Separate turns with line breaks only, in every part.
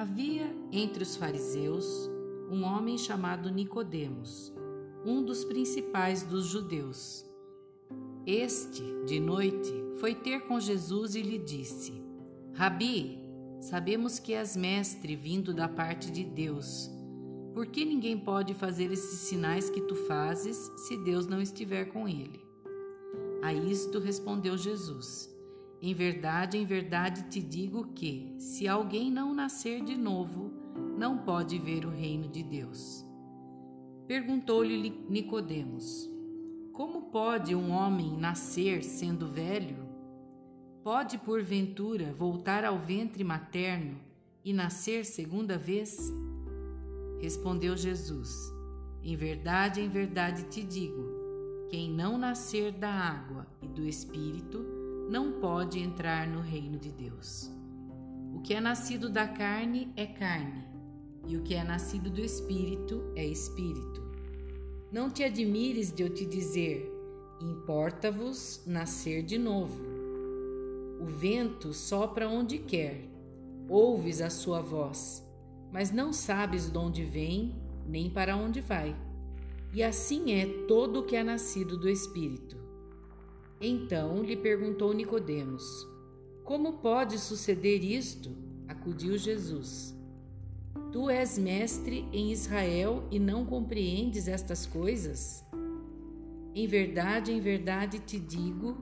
Havia entre os fariseus um homem chamado Nicodemos, um dos principais dos judeus. Este, de noite, foi ter com Jesus e lhe disse: Rabi, sabemos que és mestre vindo da parte de Deus. Por que ninguém pode fazer esses sinais que tu fazes se Deus não estiver com ele? A isto respondeu Jesus: em verdade, em verdade te digo que, se alguém não nascer de novo, não pode ver o reino de Deus. Perguntou-lhe Nicodemos: Como pode um homem nascer sendo velho? Pode porventura voltar ao ventre materno e nascer segunda vez? Respondeu Jesus: Em verdade, em verdade te digo: quem não nascer da água e do espírito não pode entrar no reino de Deus. O que é nascido da carne é carne, e o que é nascido do espírito é espírito. Não te admires de eu te dizer: importa-vos nascer de novo. O vento sopra onde quer, ouves a sua voz, mas não sabes de onde vem nem para onde vai. E assim é todo o que é nascido do espírito. Então lhe perguntou Nicodemos: Como pode suceder isto? Acudiu Jesus. Tu és mestre em Israel e não compreendes estas coisas? Em verdade, em verdade te digo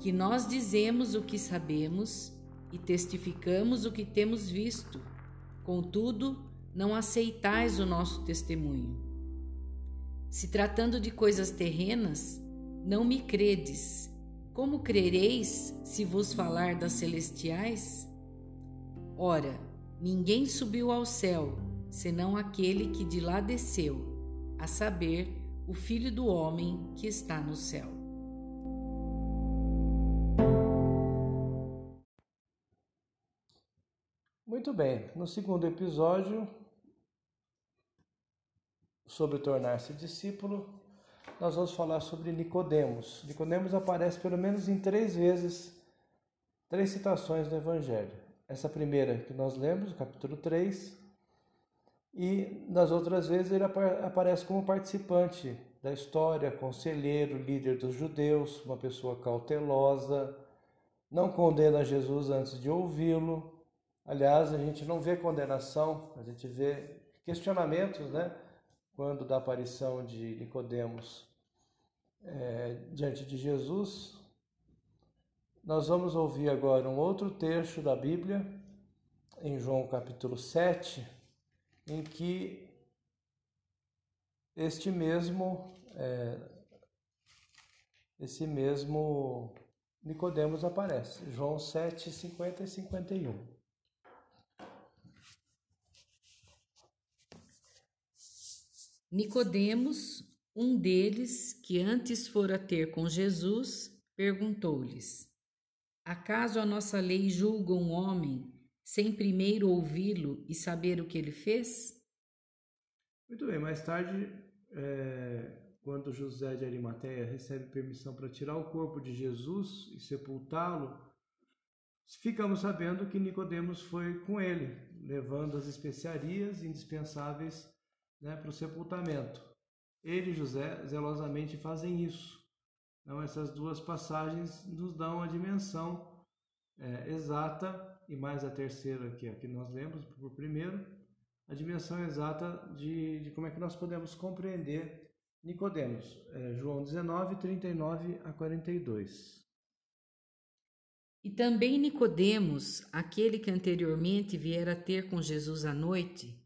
que nós dizemos o que sabemos e testificamos o que temos visto. Contudo, não aceitais o nosso testemunho. Se tratando de coisas terrenas, não me credes como crereis se vos falar das celestiais? Ora, ninguém subiu ao céu, senão aquele que de lá desceu, a saber, o Filho do Homem que está no céu.
Muito bem, no segundo episódio, sobre tornar-se discípulo, nós vamos falar sobre Nicodemos. Nicodemos aparece pelo menos em três vezes, três citações do Evangelho. Essa primeira que nós lemos, capítulo 3, e nas outras vezes ele aparece como participante da história, conselheiro, líder dos judeus, uma pessoa cautelosa, não condena Jesus antes de ouvi-lo. Aliás, a gente não vê condenação, a gente vê questionamentos, né? Quando da aparição de Nicodemos é, diante de Jesus. Nós vamos ouvir agora um outro trecho da Bíblia, em João capítulo 7, em que este mesmo, é, esse mesmo Nicodemos aparece. João 7, 50 e 51.
Nicodemos, um deles, que antes fora ter com Jesus, perguntou-lhes: Acaso a nossa lei julga um homem sem primeiro ouvi-lo e saber o que ele fez?
Muito bem, mais tarde, é, quando José de Arimateia recebe permissão para tirar o corpo de Jesus e sepultá-lo, ficamos sabendo que Nicodemos foi com ele, levando as especiarias indispensáveis né, para o sepultamento. Ele e José zelosamente fazem isso. Então, essas duas passagens nos dão a dimensão é, exata, e mais a terceira, que é a que nós lemos por primeiro, a dimensão exata de, de como é que nós podemos compreender Nicodemos. É, João 19, 39 a 42.
E também Nicodemos, aquele que anteriormente viera ter com Jesus à noite,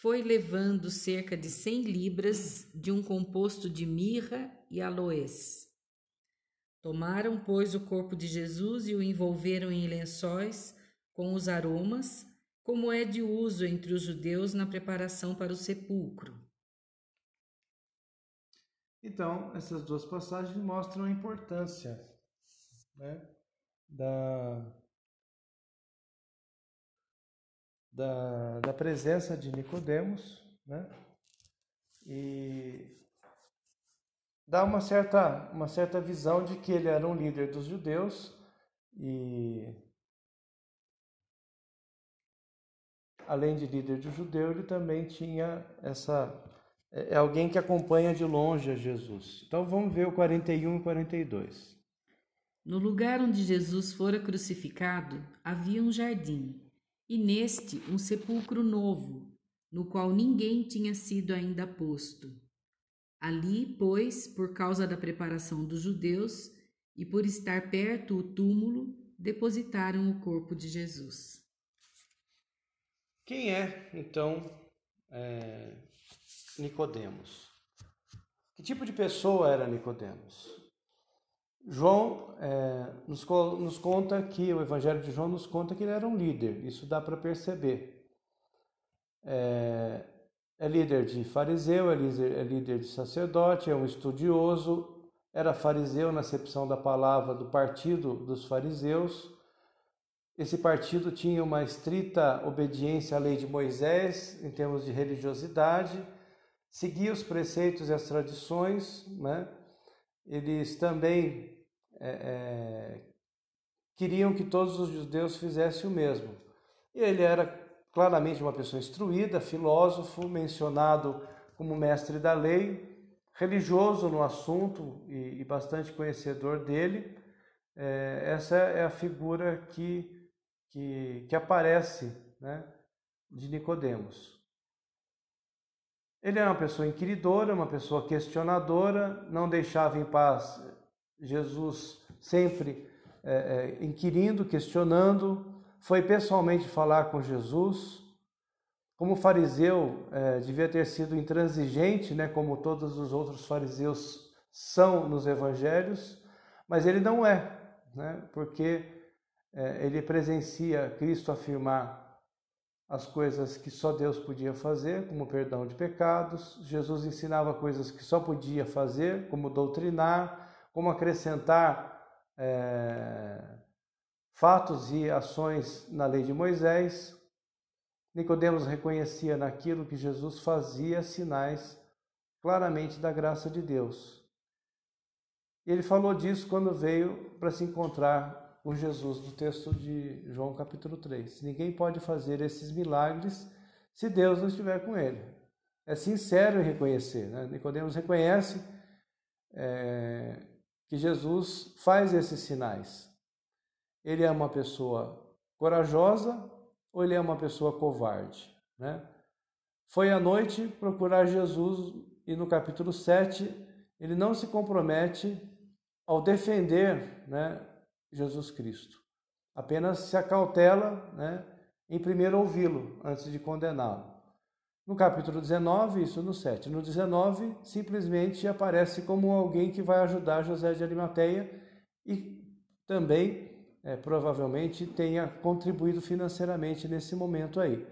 foi levando cerca de cem libras de um composto de mirra e aloés. Tomaram, pois, o corpo de Jesus e o envolveram em lençóis com os aromas, como é de uso entre os judeus na preparação para o sepulcro.
Então, essas duas passagens mostram a importância né, da, da, da presença de Nicodemos, né? E dá uma certa, uma certa visão de que ele era um líder dos judeus e além de líder de judeu, ele também tinha essa é, é alguém que acompanha de longe a Jesus. Então vamos ver o 41 e 42.
No lugar onde Jesus fora crucificado havia um jardim, e neste um sepulcro novo, no qual ninguém tinha sido ainda posto. Ali, pois, por causa da preparação dos judeus e por estar perto o túmulo, depositaram o corpo de Jesus.
Quem é, então, é, Nicodemos? Que tipo de pessoa era Nicodemos? João é, nos, nos, conta que o Evangelho de João nos conta que ele era um líder. Isso dá para perceber. É, é, líder de fariseu, é líder, é líder de sacerdote, é um estudioso, era fariseu na acepção da palavra do partido dos fariseus esse partido tinha uma estrita obediência à lei de Moisés em termos de religiosidade, seguia os preceitos e as tradições, né? eles também é, é, queriam que todos os judeus fizessem o mesmo. E ele era claramente uma pessoa instruída, filósofo, mencionado como mestre da lei, religioso no assunto e, e bastante conhecedor dele. É, essa é a figura que que, que aparece né, de Nicodemos. Ele era uma pessoa inquiridora, uma pessoa questionadora, não deixava em paz Jesus sempre é, é, inquirindo, questionando, foi pessoalmente falar com Jesus. Como fariseu, é, devia ter sido intransigente, né, como todos os outros fariseus são nos evangelhos, mas ele não é, né, porque é, ele presencia Cristo afirmar as coisas que só Deus podia fazer, como perdão de pecados. Jesus ensinava coisas que só podia fazer, como doutrinar, como acrescentar é, fatos e ações na lei de Moisés. Nicodemos reconhecia naquilo que Jesus fazia sinais claramente da graça de Deus. Ele falou disso quando veio para se encontrar o Jesus do texto de João capítulo 3. Ninguém pode fazer esses milagres se Deus não estiver com ele. É sincero em reconhecer. Né? Nicodemos reconhece é, que Jesus faz esses sinais. Ele é uma pessoa corajosa ou ele é uma pessoa covarde? Né? Foi à noite procurar Jesus e no capítulo 7 ele não se compromete ao defender né, Jesus Cristo. Apenas se acautela né, em primeiro ouvi-lo antes de condená-lo. No capítulo 19, isso no 7. No 19, simplesmente aparece como alguém que vai ajudar José de Arimateia e também é, provavelmente tenha contribuído financeiramente nesse momento aí.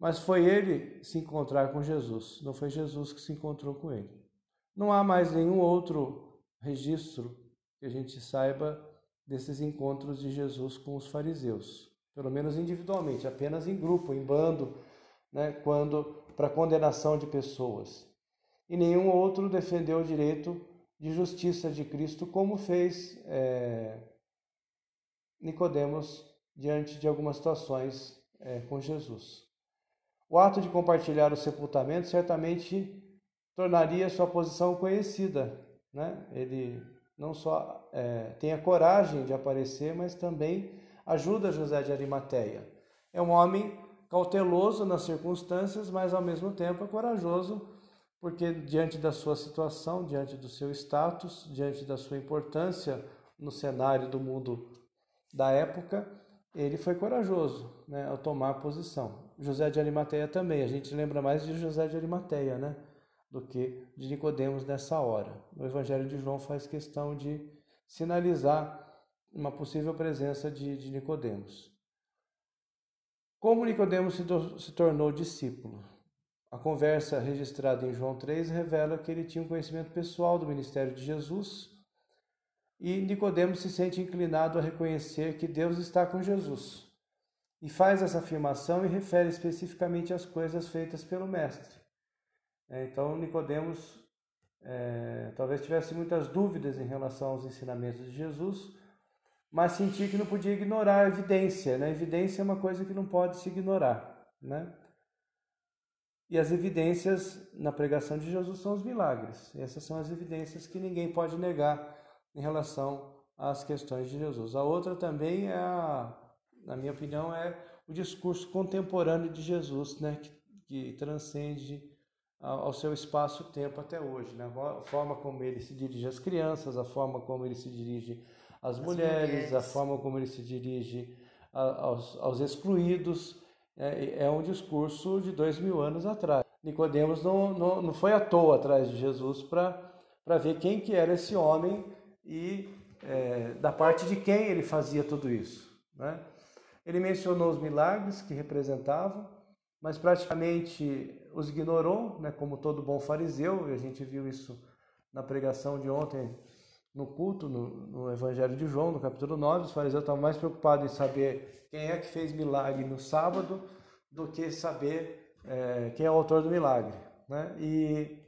Mas foi ele se encontrar com Jesus, não foi Jesus que se encontrou com ele. Não há mais nenhum outro registro que a gente saiba desses encontros de Jesus com os fariseus, pelo menos individualmente, apenas em grupo, em bando, né, quando para condenação de pessoas. E nenhum outro defendeu o direito de justiça de Cristo, como fez é, Nicodemos diante de algumas situações é, com Jesus. O ato de compartilhar o sepultamento certamente tornaria sua posição conhecida. Né? Ele não só é, tem a coragem de aparecer, mas também ajuda José de Arimateia. É um homem cauteloso nas circunstâncias, mas ao mesmo tempo é corajoso, porque diante da sua situação, diante do seu status, diante da sua importância no cenário do mundo da época, ele foi corajoso né, ao tomar posição. José de Arimateia também, a gente lembra mais de José de Arimateia, né? do que de Nicodemos nessa hora. O Evangelho de João faz questão de sinalizar uma possível presença de, de Nicodemos. Como Nicodemos se, se tornou discípulo? A conversa registrada em João 3 revela que ele tinha um conhecimento pessoal do ministério de Jesus e Nicodemos se sente inclinado a reconhecer que Deus está com Jesus. E faz essa afirmação e refere especificamente às coisas feitas pelo mestre. É, então, Nicodemos é, talvez tivesse muitas dúvidas em relação aos ensinamentos de Jesus, mas sentia que não podia ignorar a evidência. Né? A evidência é uma coisa que não pode se ignorar. né? E as evidências na pregação de Jesus são os milagres. Essas são as evidências que ninguém pode negar em relação às questões de Jesus. A outra também é, a, na minha opinião, é o discurso contemporâneo de Jesus, né? que, que transcende ao seu espaço-tempo até hoje. Né? A forma como ele se dirige às crianças, a forma como ele se dirige às mulheres, mulheres, a forma como ele se dirige aos, aos excluídos é, é um discurso de dois mil anos atrás. Nicodemos não, não, não foi à toa atrás de Jesus para ver quem que era esse homem e é, da parte de quem ele fazia tudo isso. Né? Ele mencionou os milagres que representavam, mas praticamente os ignorou, né, como todo bom fariseu, e a gente viu isso na pregação de ontem no culto, no, no, Evangelho de João, no capítulo 9, os fariseus estavam mais preocupados em saber quem é que fez milagre no sábado do que saber é, quem é o autor do milagre. Né? E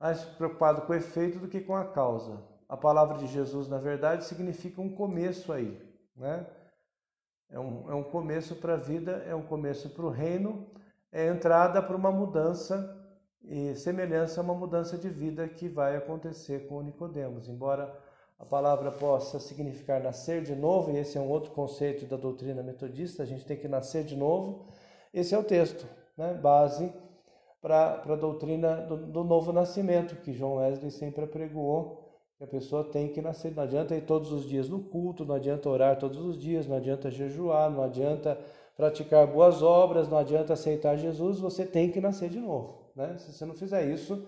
mais preocupado com o efeito do que com a causa. A palavra de Jesus, na verdade, significa um começo aí. Né? É, um, é um começo para a vida, é um começo para o reino, é entrada para uma mudança e semelhança a uma mudança de vida que vai acontecer com Nicodemos. Embora a palavra possa significar nascer de novo, e esse é um outro conceito da doutrina metodista, a gente tem que nascer de novo. Esse é o texto, né? base para a doutrina do, do, novo nascimento, que João Wesley sempre apregoou, que a pessoa tem que nascer. Não adianta ir todos os dias no culto, não adianta orar todos os dias, não adianta jejuar, não adianta praticar boas obras, não adianta aceitar Jesus, você tem que nascer de novo. Né? Se você não fizer isso,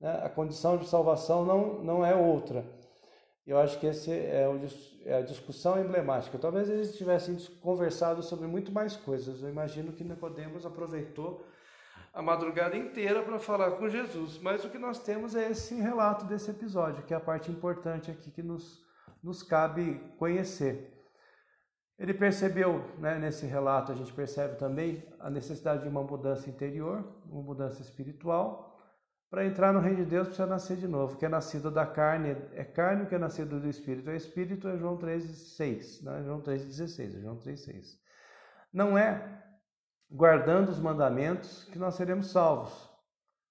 né, a condição de salvação não, não é outra. Eu acho que essa é, é, a discussão emblemática. Talvez eles tivessem conversado sobre muito mais coisas. Eu imagino que Nicodemos aproveitou a madrugada inteira para falar com Jesus. Mas o que nós temos é esse relato desse episódio, que é a parte importante aqui que nos, nos cabe conhecer. Ele percebeu, né, nesse relato, a gente percebe também a necessidade de uma mudança interior, uma mudança espiritual. Para entrar no reino de Deus precisa nascer de novo. O que é nascido da carne é carne, o que é nascido do espírito é espírito, é João 3,6. Não é João 3,16, é João 3,6. Não é guardando os mandamentos que nós seremos salvos,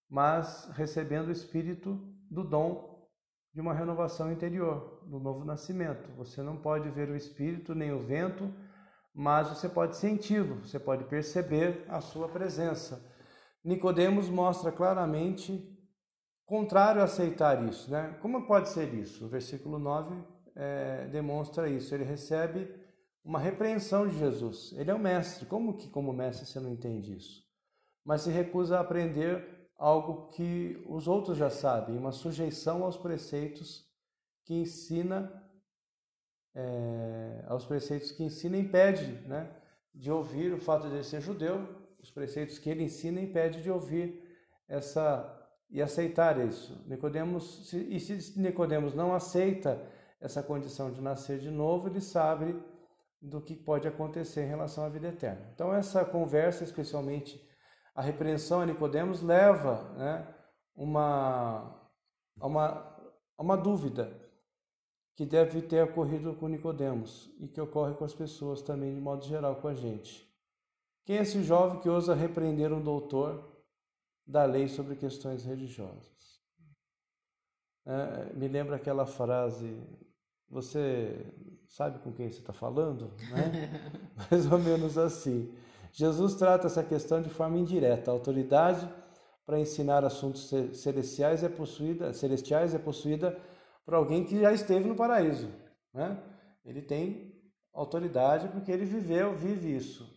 mas recebendo o espírito do dom de uma renovação interior, do novo nascimento. Você não pode ver o espírito nem o vento, mas você pode senti-lo, você pode perceber a sua presença. Nicodemos mostra claramente contrário a aceitar isso, né? Como pode ser isso? O versículo 9 é, demonstra isso. Ele recebe uma repreensão de Jesus. Ele é o mestre. Como que, como mestre, você não entende isso? Mas se recusa a aprender algo que os outros já sabem, uma sujeição aos preceitos que ensina, é, aos preceitos que ensina impede né, de ouvir o fato de ele ser judeu, os preceitos que ele ensina impede de ouvir essa e aceitar isso. Nicodemos, e se Nicodemos não aceita essa condição de nascer de novo, ele sabe do que pode acontecer em relação à vida eterna. Então essa conversa, especialmente a repreensão a Nicodemos leva né, uma, a uma, uma dúvida que deve ter ocorrido com Nicodemos e que ocorre com as pessoas também de modo geral com a gente. Quem é esse jovem que ousa repreender um doutor da lei sobre questões religiosas? É, me lembra aquela frase: você sabe com quem você está falando? Né? Mais ou menos assim. Jesus trata essa questão de forma indireta. A autoridade para ensinar assuntos celestiais é possuída, celestiais é possuída por alguém que já esteve no paraíso. Né? Ele tem autoridade porque ele viveu, vive isso.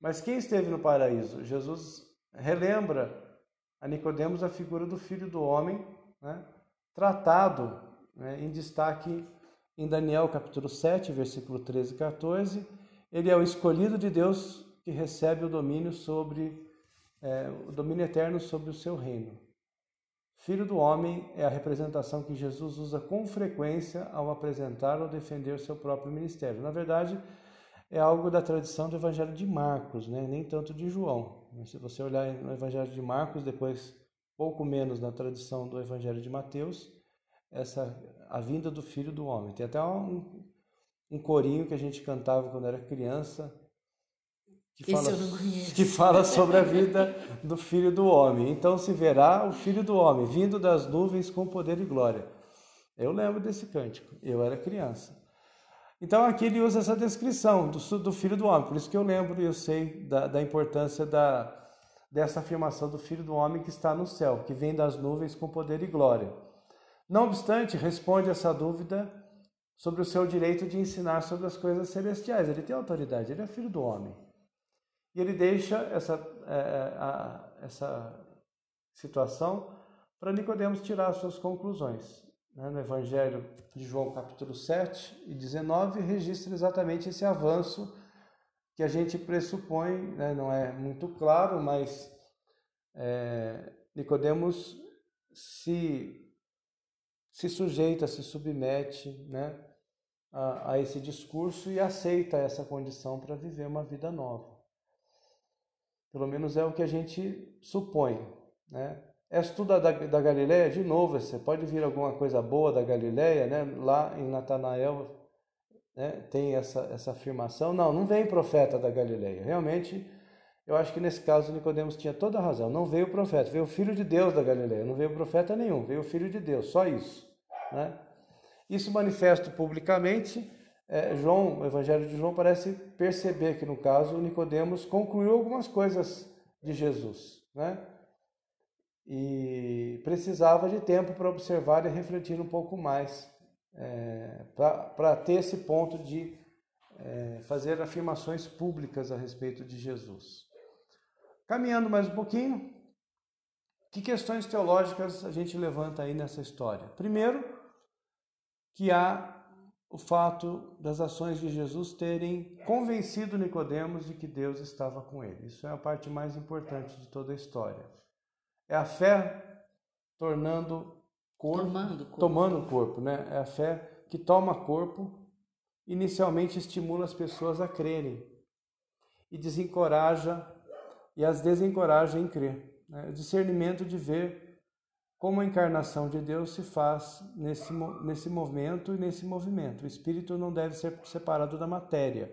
Mas quem esteve no paraíso? Jesus relembra a Nicodemos a figura do Filho do Homem, né? tratado né, em destaque em Daniel capítulo 7, versículo 13 e 14. Ele é o escolhido de Deus que recebe o domínio sobre é, o domínio eterno sobre o seu reino. Filho do homem é a representação que Jesus usa com frequência ao apresentar ou defender seu próprio ministério. Na verdade, é algo da tradição do Evangelho de Marcos, né? nem tanto de João. Se você olhar no Evangelho de Marcos, depois pouco menos na tradição do Evangelho de Mateus, essa a vinda do Filho do Homem. Tem até um, um corinho que a gente cantava quando era criança, que fala, que fala sobre a vida do Filho do Homem. Então se verá o Filho do Homem vindo das nuvens com poder e glória. Eu lembro desse cântico, eu era criança. Então aqui ele usa essa descrição do, do Filho do Homem, por isso que eu lembro e eu sei da, da importância da, dessa afirmação do Filho do Homem que está no céu, que vem das nuvens com poder e glória. Não obstante, responde essa dúvida sobre o seu direito de ensinar sobre as coisas celestiais. Ele tem autoridade, ele é filho do homem. E ele deixa essa, é, é a, essa situação para Nicodemos tirar as suas conclusões. Né? No Evangelho de João, capítulo 7 e 19, registra exatamente esse avanço que a gente pressupõe, né? não é muito claro, mas é, Nicodemos se se sujeita, se submete né, a, a esse discurso e aceita essa condição para viver uma vida nova. Pelo menos é o que a gente supõe. Né? És tu da, da Galileia? De novo, você pode vir alguma coisa boa da Galileia, né? Lá em Natanael né, tem essa, essa afirmação. Não, não vem profeta da Galileia. Realmente, eu acho que nesse caso Nicodemos tinha toda a razão. Não veio o profeta, veio o Filho de Deus da Galileia. Não veio profeta nenhum, veio o Filho de Deus, só isso. Né? Isso manifesto publicamente, é, João, o Evangelho de João parece perceber que no caso Nicodemos concluiu algumas coisas de Jesus, né? E precisava de tempo para observar e refletir um pouco mais, é, para ter esse ponto de é, fazer afirmações públicas a respeito de Jesus. Caminhando mais um pouquinho, que questões teológicas a gente levanta aí nessa história? Primeiro, que há o fato das ações de Jesus terem convencido Nicodemos de que Deus estava com ele. Isso é a parte mais importante de toda a história. É a fé tornando corpo,
tomando corpo,
tomando corpo, né? É a fé que toma corpo, inicialmente estimula as pessoas a crerem e desencoraja e as desencoraja em crer. Né? O discernimento de ver como a encarnação de Deus se faz nesse, nesse momento e nesse movimento. O espírito não deve ser separado da matéria.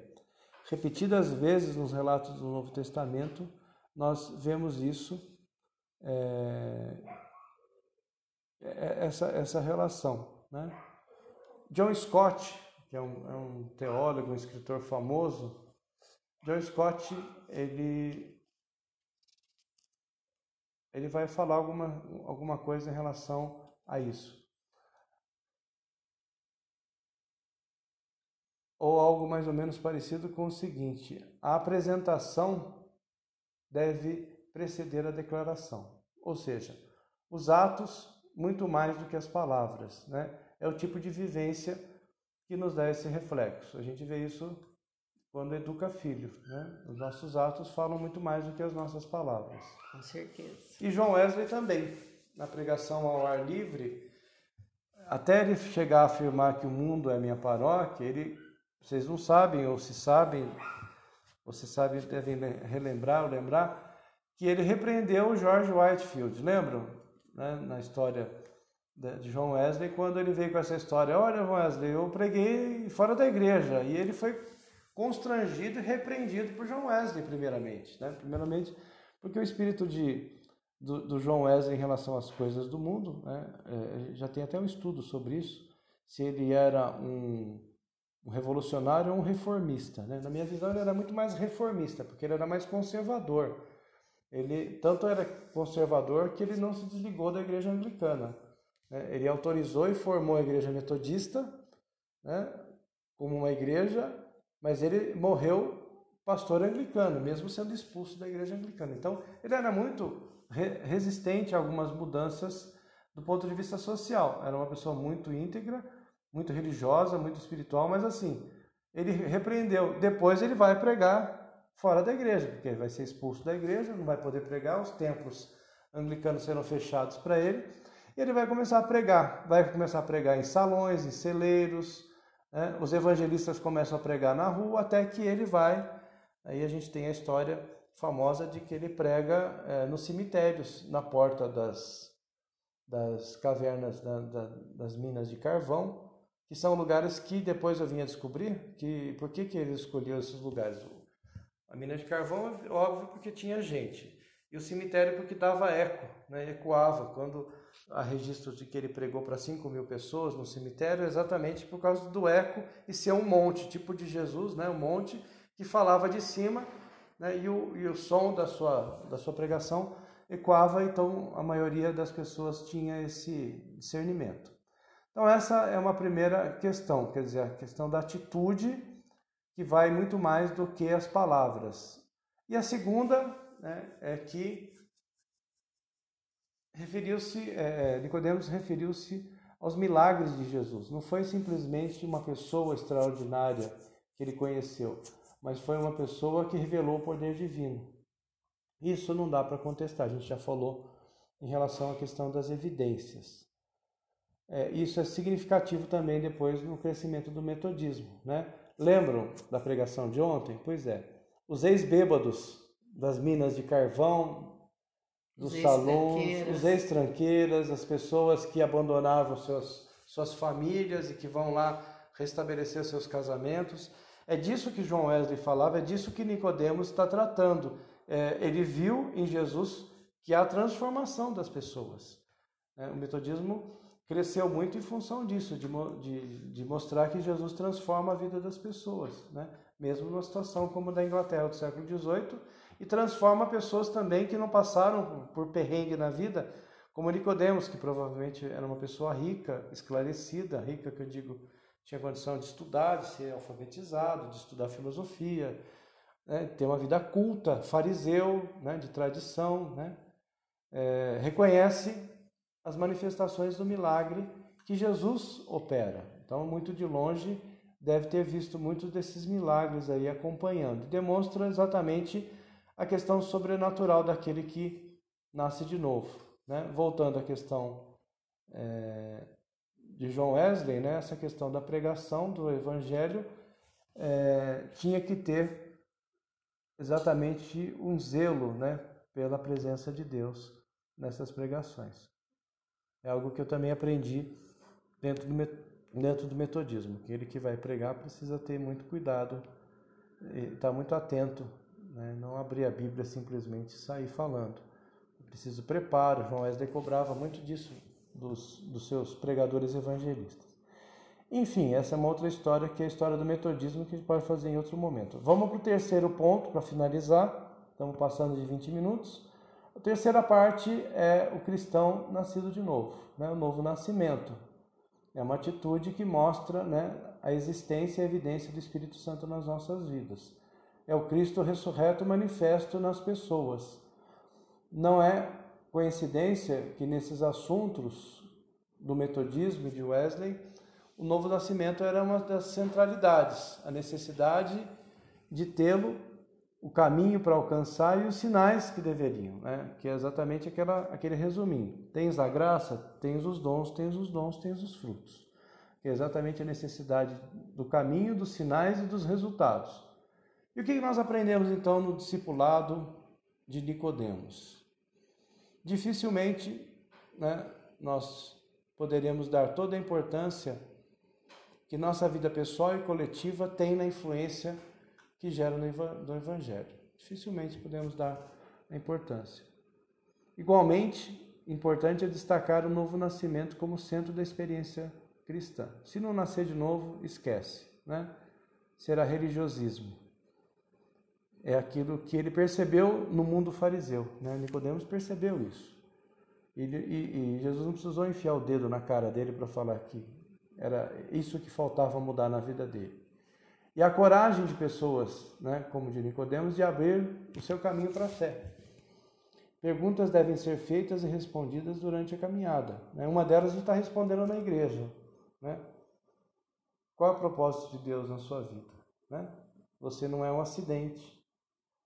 Repetidas vezes nos relatos do Novo Testamento, nós vemos isso, é, é, essa, essa relação. Né? John Scott, que é um, é um teólogo, um escritor famoso, John Scott, ele ele vai falar alguma, alguma coisa em relação a isso. Ou algo mais ou menos parecido com o seguinte: a apresentação deve preceder a declaração. Ou seja, os atos muito mais do que as palavras. Né? É o tipo de vivência que nos dá esse reflexo. A gente vê isso quando educa filho. Né? Os nossos atos falam muito mais do que as nossas palavras.
Com certeza.
E João Wesley também, na pregação ao ar livre, até ele chegar a afirmar que o mundo é minha paróquia, ele, vocês não sabem, ou se sabem, vocês sabem, devem relembrar ou lembrar, que ele repreendeu o George Whitefield, lembram? Né? Na história de João Wesley, quando ele veio com essa história, olha Wesley, eu preguei fora da igreja, e ele foi constrangido e repreendido por João Wesley, primeiramente. Né? Primeiramente, porque o espírito de, do, do, João Wesley em relação às coisas do mundo, né? é, já tem até um estudo sobre isso, se ele era um, um revolucionário ou um reformista. Né? Na minha visão, ele era muito mais reformista, porque ele era mais conservador. Ele tanto era conservador que ele não se desligou da igreja anglicana. Né? Ele autorizou e formou a igreja metodista né? como uma igreja mas ele morreu pastor anglicano, mesmo sendo expulso da igreja anglicana. Então, ele era muito re resistente a algumas mudanças do ponto de vista social. Era uma pessoa muito íntegra, muito religiosa, muito espiritual, mas assim, ele repreendeu. Depois ele vai pregar fora da igreja, porque ele vai ser expulso da igreja, não vai poder pregar, os templos anglicanos serão fechados para ele, e ele vai começar a pregar. Vai começar a pregar em salões, em celeiros, né? Os evangelistas começam a pregar na rua até que ele vai. Aí a gente tem a história famosa de que ele prega é, nos cemitérios, na porta das, das cavernas da, da, das minas de carvão, que são lugares que depois eu vim a descobrir que por que, que ele escolheu esses lugares. A mina de carvão, óbvio, porque tinha gente. E o cemitério porque dava eco, né? ecoava. Quando há registros de que ele pregou para 5 mil pessoas no cemitério, exatamente por causa do eco e ser um monte, tipo de Jesus, né? um monte que falava de cima né? e, o, e o som da sua, da sua pregação ecoava, então a maioria das pessoas tinha esse discernimento. Então, essa é uma primeira questão, quer dizer, a questão da atitude, que vai muito mais do que as palavras. E a segunda né, é que referiu-se, é, é, Nicodemos referiu-se aos milagres de Jesus. Não foi simplesmente uma pessoa extraordinária que ele conheceu, mas foi uma pessoa que revelou o poder divino. Isso não dá para contestar, a gente já falou em relação à questão das evidências. É, isso é significativo também depois no crescimento do metodismo. Né? Lembram da pregação de ontem? Pois é. Os ex-bêbados das minas de carvão, dos os salões, os ex-tranqueiras, as pessoas que abandonavam seus, suas famílias e que vão lá restabelecer seus casamentos. É disso que João Wesley falava, é disso que Nicodemos está tratando. É, ele viu em Jesus que há transformação das pessoas. É, o metodismo cresceu muito em função disso, de, de, de, mostrar que Jesus transforma a vida das pessoas, né? mesmo numa situação como a da Inglaterra do século XVIII, e transforma pessoas também que não passaram por perrengue na vida, como Nicodemos, que provavelmente era uma pessoa rica, esclarecida, rica que eu digo, tinha condição de estudar, de ser alfabetizado, de estudar filosofia, né? ter uma vida culta, fariseu, né? de tradição, né? É, reconhece as manifestações do milagre que Jesus opera. Então, muito de longe, deve ter visto muitos desses milagres aí acompanhando. Demonstra exatamente a questão sobrenatural daquele que nasce de novo. Né? Voltando à questão é, de João Wesley, né? essa questão da pregação do Evangelho é, tinha que ter exatamente um zelo né? pela presença de Deus nessas pregações. É algo que eu também aprendi dentro do, dentro do metodismo. Aquele que vai pregar precisa ter muito cuidado estar muito atento, né? não abrir a Bíblia simplesmente sair falando. Preciso preparo. João Wesley cobrava muito disso dos, dos seus pregadores evangelistas. Enfim, essa é uma outra história que é a história do metodismo que a gente pode fazer em outro momento. Vamos para o terceiro ponto para finalizar. Estamos passando de 20 minutos. A terceira parte é o cristão nascido de novo, né? o novo nascimento. É uma atitude que mostra né, a existência e a evidência do Espírito Santo nas nossas vidas. É o Cristo ressurreto manifesto nas pessoas. Não é coincidência que nesses assuntos do metodismo de Wesley, o novo nascimento era uma das centralidades, a necessidade de tê-lo o caminho para alcançar e os sinais que deveriam, né? que é exatamente aquela, aquele resuminho. Tens a graça, tens os dons, tens os dons, tens os frutos. Que é exatamente a necessidade do caminho, dos sinais e dos resultados. E o que nós aprendemos então no discipulado de Nicodemos? Dificilmente né, nós poderemos dar toda a importância que nossa vida pessoal e coletiva tem na influência que gera no Evangelho. Dificilmente podemos dar a importância. Igualmente, importante é destacar o novo nascimento como centro da experiência cristã. Se não nascer de novo, esquece, né? Será religiosismo. É aquilo que ele percebeu no mundo fariseu, né? Nicodemos percebeu isso. E, e, e Jesus não precisou enfiar o dedo na cara dele para falar que era isso que faltava mudar na vida dele e a coragem de pessoas, né, como de Nicodemos, de abrir o seu caminho para a fé. Perguntas devem ser feitas e respondidas durante a caminhada. Né? Uma delas está respondendo na igreja. Né? Qual é o propósito de Deus na sua vida? Né? Você não é um acidente.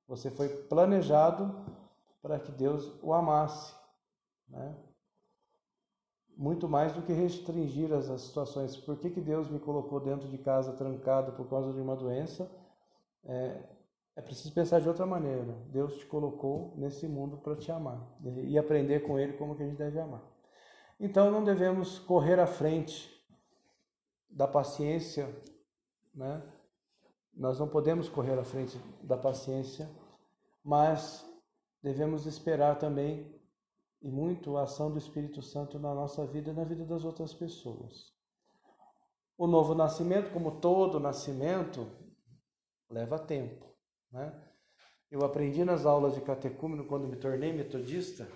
Você foi planejado para que Deus o amasse. Né? muito mais do que restringir as, as situações. Por que, que Deus me colocou dentro de casa trancado por causa de uma doença? É, é preciso pensar de outra maneira. Deus te colocou nesse mundo para te amar e aprender com Ele como que a gente deve amar. Então não devemos correr à frente da paciência, né? nós não podemos correr à frente da paciência, mas devemos esperar também e muito a ação do Espírito Santo na nossa vida e na vida das outras pessoas. O novo nascimento, como todo nascimento, leva tempo. Né? Eu aprendi nas aulas de catecúmeno quando me tornei metodista,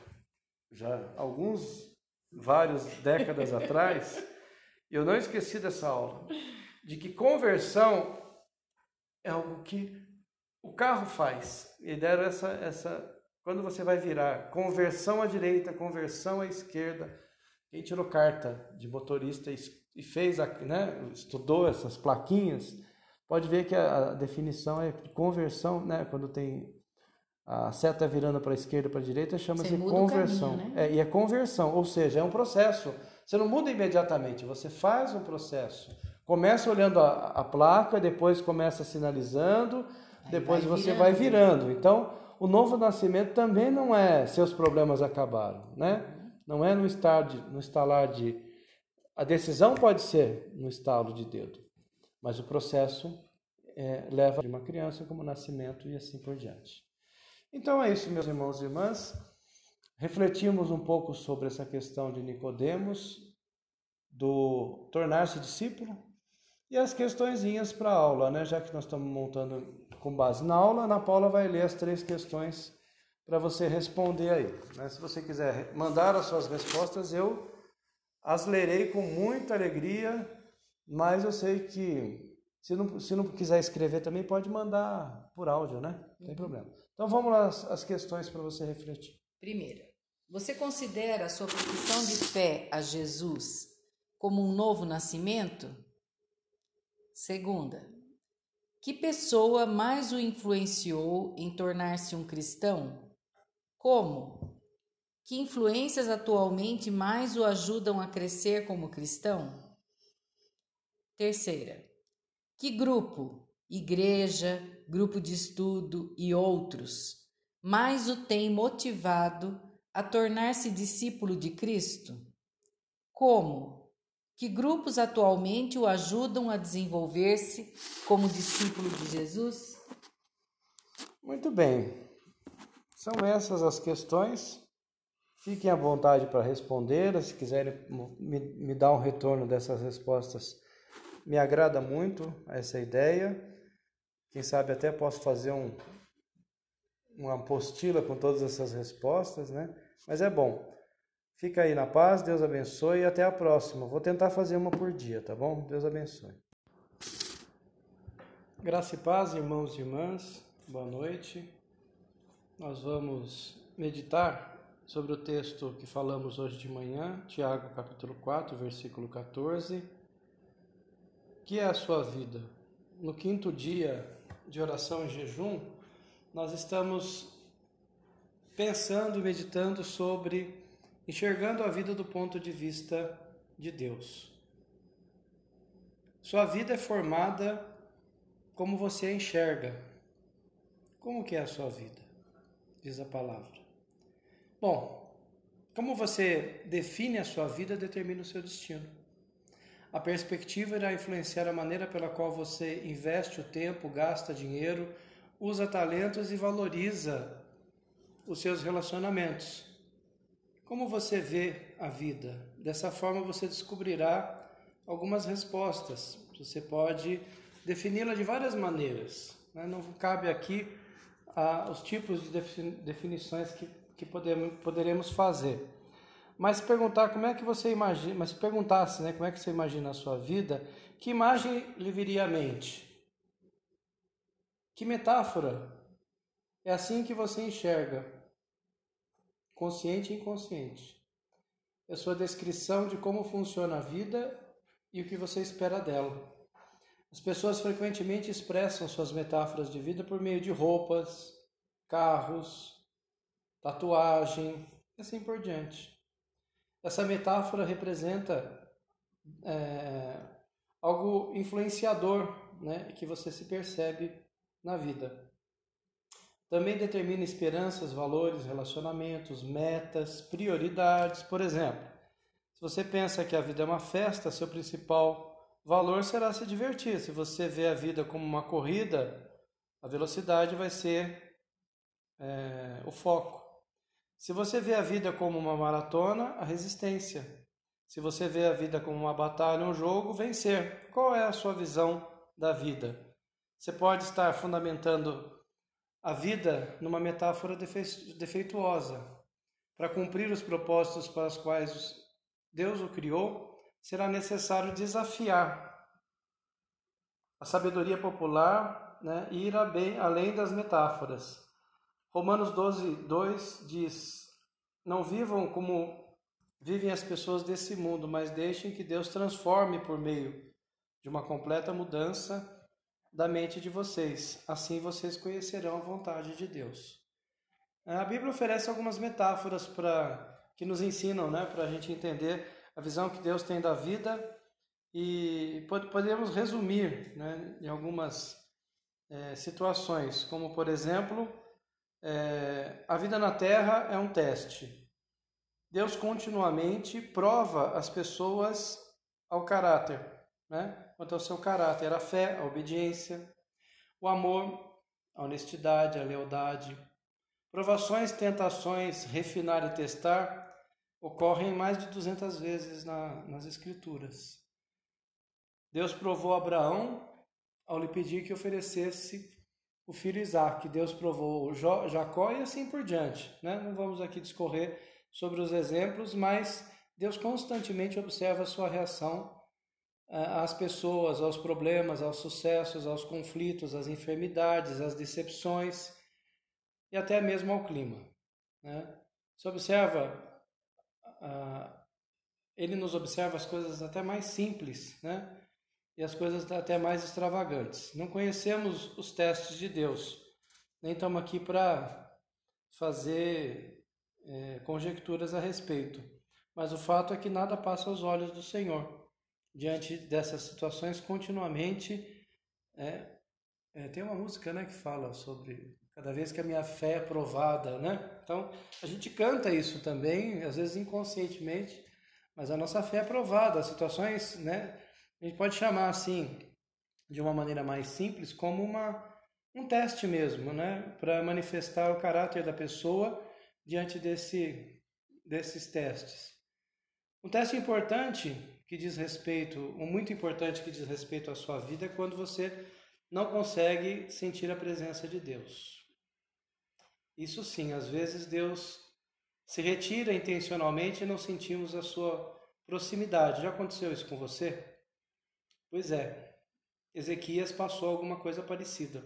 já alguns, várias décadas atrás, eu não esqueci dessa aula, de que conversão é algo que o carro faz. E deram essa, essa quando você vai virar conversão à direita, conversão à esquerda, quem tirou carta de motorista e fez, né, estudou essas plaquinhas, pode ver que a definição é de conversão, né, quando tem a seta virando para a esquerda para a direita, chama-se conversão. Caminho, né? é, e é conversão, ou seja, é um processo. Você não muda imediatamente, você faz um processo. Começa olhando a, a placa, depois começa sinalizando, Aí depois vai você virando. vai virando. Então, o novo nascimento também não é seus problemas acabaram, né? Não é no, estar de, no estalar de. A decisão pode ser no estalo de dedo, mas o processo é, leva de uma criança como nascimento e assim por diante. Então é isso, meus irmãos e irmãs. Refletimos um pouco sobre essa questão de Nicodemos, do tornar-se discípulo, e as questõezinhas para a aula, né? Já que nós estamos montando com base na aula, a Ana Paula vai ler as três questões para você responder aí. Né? Se você quiser mandar as suas respostas, eu as lerei com muita alegria, mas eu sei que se não, se não quiser escrever também pode mandar por áudio, né? Não tem uhum. problema. Então vamos lá as, as questões para você refletir.
Primeira, você considera a sua profissão de fé a Jesus como um novo nascimento? Segunda, que pessoa mais o influenciou em tornar-se um cristão? Como? Que influências atualmente mais o ajudam a crescer como cristão? Terceira, que grupo, igreja, grupo de estudo e outros mais o tem motivado a tornar-se discípulo de Cristo? Como? Que grupos atualmente o ajudam a desenvolver-se como discípulo de Jesus?
Muito bem. São essas as questões. Fiquem à vontade para responder. Se quiserem me, me dar um retorno dessas respostas, me agrada muito essa ideia. Quem sabe até posso fazer um, uma apostila com todas essas respostas, né? Mas é bom. Fica aí na paz, Deus abençoe e até a próxima. Vou tentar fazer uma por dia, tá bom? Deus abençoe. Graça e paz, irmãos e irmãs, boa noite. Nós vamos meditar sobre o texto que falamos hoje de manhã, Tiago capítulo 4, versículo 14. Que é a sua vida? No quinto dia de oração e jejum, nós estamos pensando e meditando sobre enxergando a vida do ponto de vista de Deus. Sua vida é formada como você a enxerga. Como que é a sua vida? Diz a palavra. Bom, como você define a sua vida determina o seu destino. A perspectiva irá influenciar a maneira pela qual você investe o tempo, gasta dinheiro, usa talentos e valoriza os seus relacionamentos. Como você vê a vida? Dessa forma você descobrirá algumas respostas. Você pode defini-la de várias maneiras. Né? Não cabe aqui ah, os tipos de definições que, que podemos, poderemos fazer. Mas perguntar como é que você imagina, mas se perguntasse, né, como é que você imagina a sua vida, que imagem lhe viria à mente? Que metáfora? É assim que você enxerga consciente e inconsciente. É sua descrição de como funciona a vida e o que você espera dela. As pessoas frequentemente expressam suas metáforas de vida por meio de roupas, carros, tatuagem e assim por diante. Essa metáfora representa é, algo influenciador né, que você se percebe na vida. Também determina esperanças, valores, relacionamentos, metas, prioridades. Por exemplo, se você pensa que a vida é uma festa, seu principal valor será se divertir. Se você vê a vida como uma corrida, a velocidade vai ser é, o foco. Se você vê a vida como uma maratona, a resistência. Se você vê a vida como uma batalha, um jogo, vencer. Qual é a sua visão da vida? Você pode estar fundamentando a vida numa metáfora defeituosa. Para cumprir os propósitos para os quais Deus o criou, será necessário desafiar a sabedoria popular né, e ir bem além das metáforas. Romanos 12, 2 diz: Não vivam como vivem as pessoas desse mundo, mas deixem que Deus transforme por meio de uma completa mudança da mente de vocês. Assim vocês conhecerão a vontade de Deus. A Bíblia oferece algumas metáforas para que nos ensinam, né, para a gente entender a visão que Deus tem da vida e podemos resumir né, em algumas é, situações, como por exemplo, é, a vida na Terra é um teste. Deus continuamente prova as pessoas ao caráter, né? Quanto ao seu caráter, a fé, a obediência, o amor, a honestidade, a lealdade. Provações, tentações, refinar e testar ocorrem mais de 200 vezes na, nas Escrituras. Deus provou Abraão ao lhe pedir que oferecesse o filho Isaac. Deus provou Jacó e assim por diante. Né? Não vamos aqui discorrer sobre os exemplos, mas Deus constantemente observa a sua reação às pessoas, aos problemas, aos sucessos, aos conflitos, às enfermidades, às decepções e até mesmo ao clima. Né? Se observa, ele nos observa as coisas até mais simples, né? E as coisas até mais extravagantes. Não conhecemos os testes de Deus, nem estamos aqui para fazer é, conjecturas a respeito, mas o fato é que nada passa aos olhos do Senhor. Diante dessas situações, continuamente. É, é, tem uma música né, que fala sobre cada vez que a minha fé é provada, né? Então, a gente canta isso também, às vezes inconscientemente, mas a nossa fé é provada. As situações, né? A gente pode chamar assim, de uma maneira mais simples, como uma, um teste mesmo, né? Para manifestar o caráter da pessoa diante desse, desses testes. Um teste importante que diz respeito, um muito importante que diz respeito à sua vida é quando você não consegue sentir a presença de Deus. Isso sim, às vezes Deus se retira intencionalmente e não sentimos a sua proximidade. Já aconteceu isso com você? Pois é, Ezequias passou alguma coisa parecida.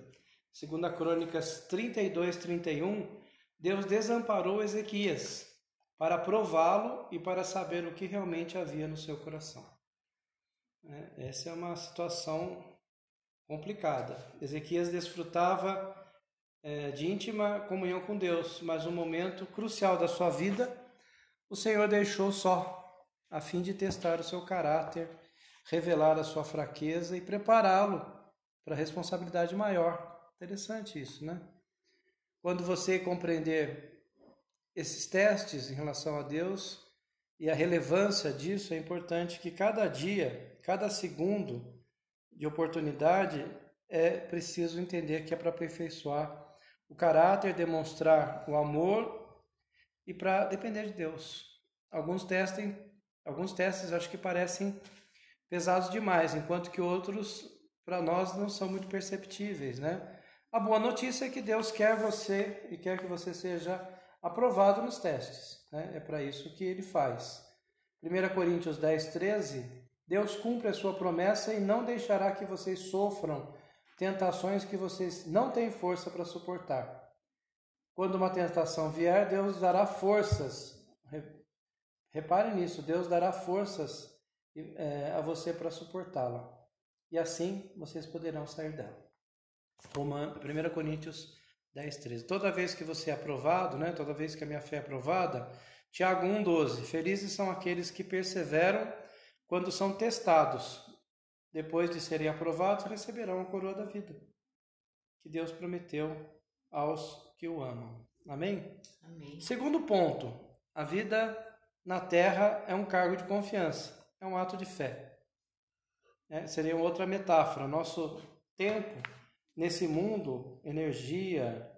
Segundo a Crônicas 32, 31, Deus desamparou Ezequias para prová-lo e para saber o que realmente havia no seu coração. É, essa é uma situação complicada. Ezequias desfrutava é, de íntima comunhão com Deus, mas um momento crucial da sua vida, o Senhor deixou só, a fim de testar o seu caráter, revelar a sua fraqueza e prepará-lo para a responsabilidade maior. Interessante isso, né? Quando você compreender esses testes em relação a Deus e a relevância disso, é importante que cada dia, cada segundo de oportunidade é preciso entender que é para aperfeiçoar o caráter, demonstrar o amor e para depender de Deus. Alguns testem, alguns testes acho que parecem pesados demais, enquanto que outros para nós não são muito perceptíveis, né? A boa notícia é que Deus quer você e quer que você seja aprovado nos testes. Né? É para isso que ele faz. 1 Coríntios 10, 13. Deus cumpre a sua promessa e não deixará que vocês sofram tentações que vocês não têm força para suportar. Quando uma tentação vier, Deus dará forças. Repare nisso, Deus dará forças é, a você para suportá-la. E assim vocês poderão sair dela. 1 Coríntios 10, 13. Toda vez que você é aprovado, né, toda vez que a minha fé é aprovada, Tiago 1, 12. Felizes são aqueles que perseveram quando são testados. Depois de serem aprovados, receberão a coroa da vida, que Deus prometeu aos que o amam. Amém?
Amém.
Segundo ponto, a vida na terra é um cargo de confiança, é um ato de fé. né, seria outra metáfora. Nosso tempo nesse mundo, energia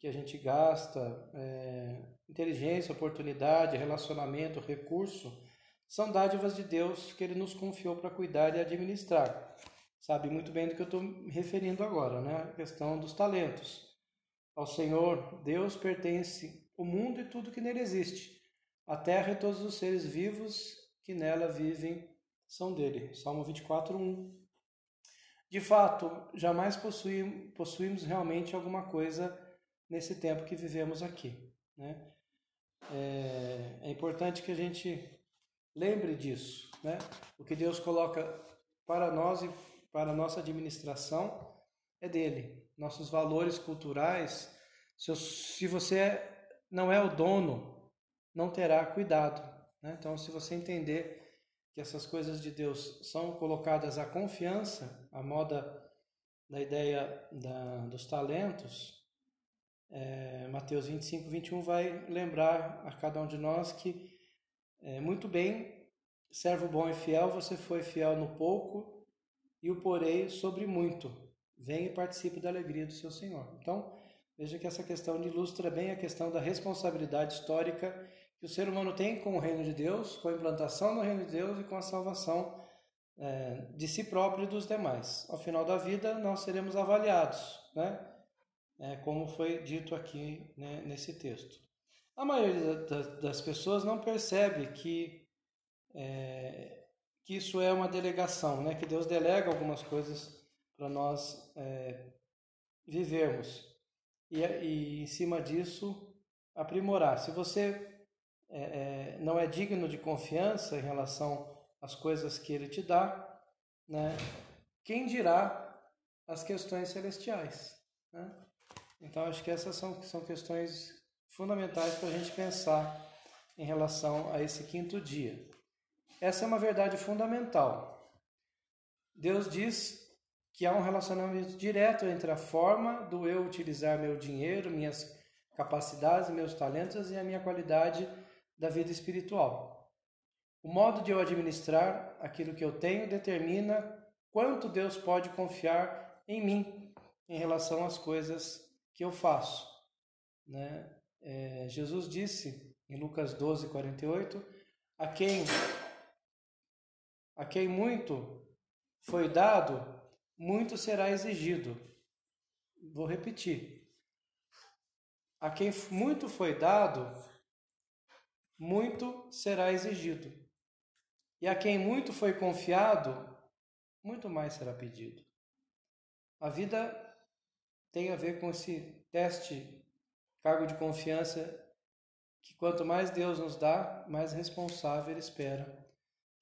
que a gente gasta, é, inteligência, oportunidade, relacionamento, recurso, são dádivas de Deus que Ele nos confiou para cuidar e administrar. Sabe muito bem do que eu estou me referindo agora, né? A questão dos talentos. Ao Senhor, Deus pertence o mundo e tudo que nele existe. A terra e todos os seres vivos que nela vivem são dele. Salmo 24, 1. De fato, jamais possuímos, realmente alguma coisa nesse tempo que vivemos aqui. Né? É, é importante que a gente lembre disso. Né? O que Deus coloca para nós e para a nossa administração é dele. Nossos valores culturais, se, se você não é o dono, não terá cuidado. Né? Então, se você entender que essas coisas de Deus são colocadas à confiança, a moda da ideia da, dos talentos, é, Mateus 25, 21 vai lembrar a cada um de nós que, é, muito bem, servo bom e fiel, você foi fiel no pouco e o porei sobre muito. Venha e participe da alegria do seu Senhor. Então, veja que essa questão ilustra bem a questão da responsabilidade histórica que o ser humano tem com o reino de Deus, com a implantação do reino de Deus e com a salvação é, de si próprio e dos demais. Ao final da vida, nós seremos avaliados, né? É, como foi dito aqui né, nesse texto. A maioria das pessoas não percebe que, é, que isso é uma delegação, né? que Deus delega algumas coisas para nós é, vivermos e, e, em cima disso, aprimorar. Se você é, é, não é digno de confiança em relação às coisas que ele te dá, né? quem dirá as questões celestiais? Né? Então, acho que essas são, são questões fundamentais para a gente pensar em relação a esse quinto dia. Essa é uma verdade fundamental. Deus diz que há um relacionamento direto entre a forma do eu utilizar meu dinheiro, minhas capacidades, meus talentos e a minha qualidade da vida espiritual. O modo de eu administrar aquilo que eu tenho determina quanto Deus pode confiar em mim em relação às coisas que eu faço. Né? É, Jesus disse em Lucas 12, 48, a quem, a quem muito foi dado, muito será exigido. Vou repetir. A quem muito foi dado, muito será exigido. E a quem muito foi confiado, muito mais será pedido. A vida tem a ver com esse teste, cargo de confiança, que quanto mais Deus nos dá, mais responsável Ele espera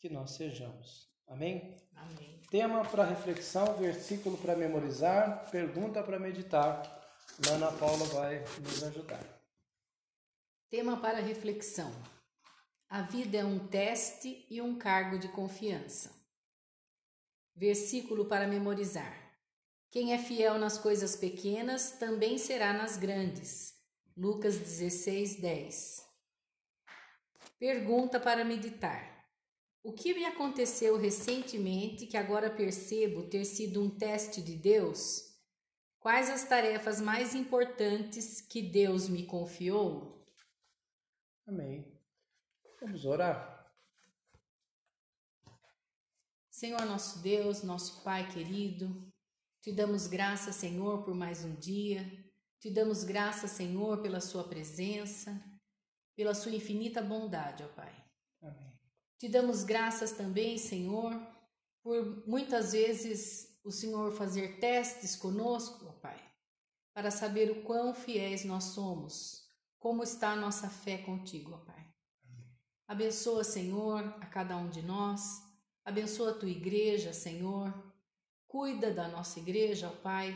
que nós sejamos. Amém?
Amém.
Tema para reflexão, versículo para memorizar, pergunta para meditar. Ana Paula vai nos ajudar.
Tema para reflexão: A vida é um teste e um cargo de confiança. Versículo para memorizar: Quem é fiel nas coisas pequenas também será nas grandes. Lucas 16, 10. Pergunta para meditar: O que me aconteceu recentemente que agora percebo ter sido um teste de Deus? Quais as tarefas mais importantes que Deus me confiou?
Amém. Vamos orar.
Senhor nosso Deus, nosso Pai querido, te damos graça, Senhor, por mais um dia. Te damos graça, Senhor, pela Sua presença, pela Sua infinita bondade, ó Pai.
Amém.
Te damos graças também, Senhor, por muitas vezes o Senhor fazer testes conosco, ó Pai, para saber o quão fiéis nós somos como está a nossa fé contigo, ó Pai. Abençoa, Senhor, a cada um de nós. Abençoa a tua igreja, Senhor. Cuida da nossa igreja, ó Pai.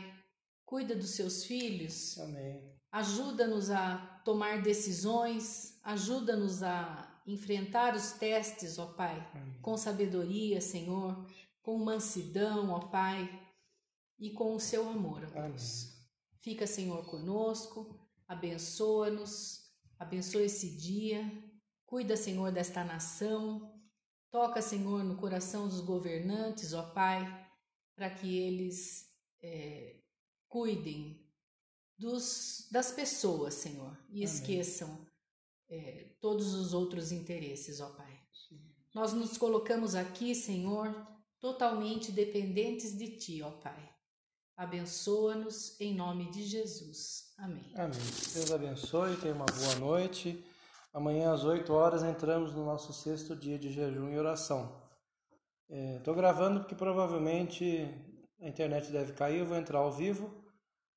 Cuida dos seus filhos.
Amém.
Ajuda-nos a tomar decisões. Ajuda-nos a enfrentar os testes, ó Pai,
Amém.
com sabedoria, Senhor, com mansidão, ó Pai, e com o seu amor, ó Deus.
Amém.
Fica, Senhor, conosco abençoa-nos, abençoa esse dia, cuida, Senhor, desta nação, Toca, Senhor, no coração dos governantes, ó Pai, para que eles é, cuidem dos, das pessoas, Senhor, e Amém. esqueçam é, todos os outros interesses, ó Pai. Sim. Nós nos colocamos aqui, Senhor, totalmente dependentes de Ti, ó Pai. Abençoa-nos em nome de Jesus. Amém.
Amém. Deus abençoe, tenha uma boa noite. Amanhã às 8 horas entramos no nosso sexto dia de jejum e oração. Estou é, gravando porque provavelmente a internet deve cair, eu vou entrar ao vivo,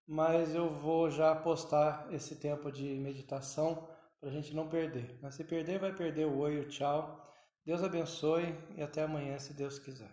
mas eu vou já postar esse tempo de meditação para a gente não perder. Mas se perder, vai perder o oi, o tchau. Deus abençoe e até amanhã, se Deus quiser.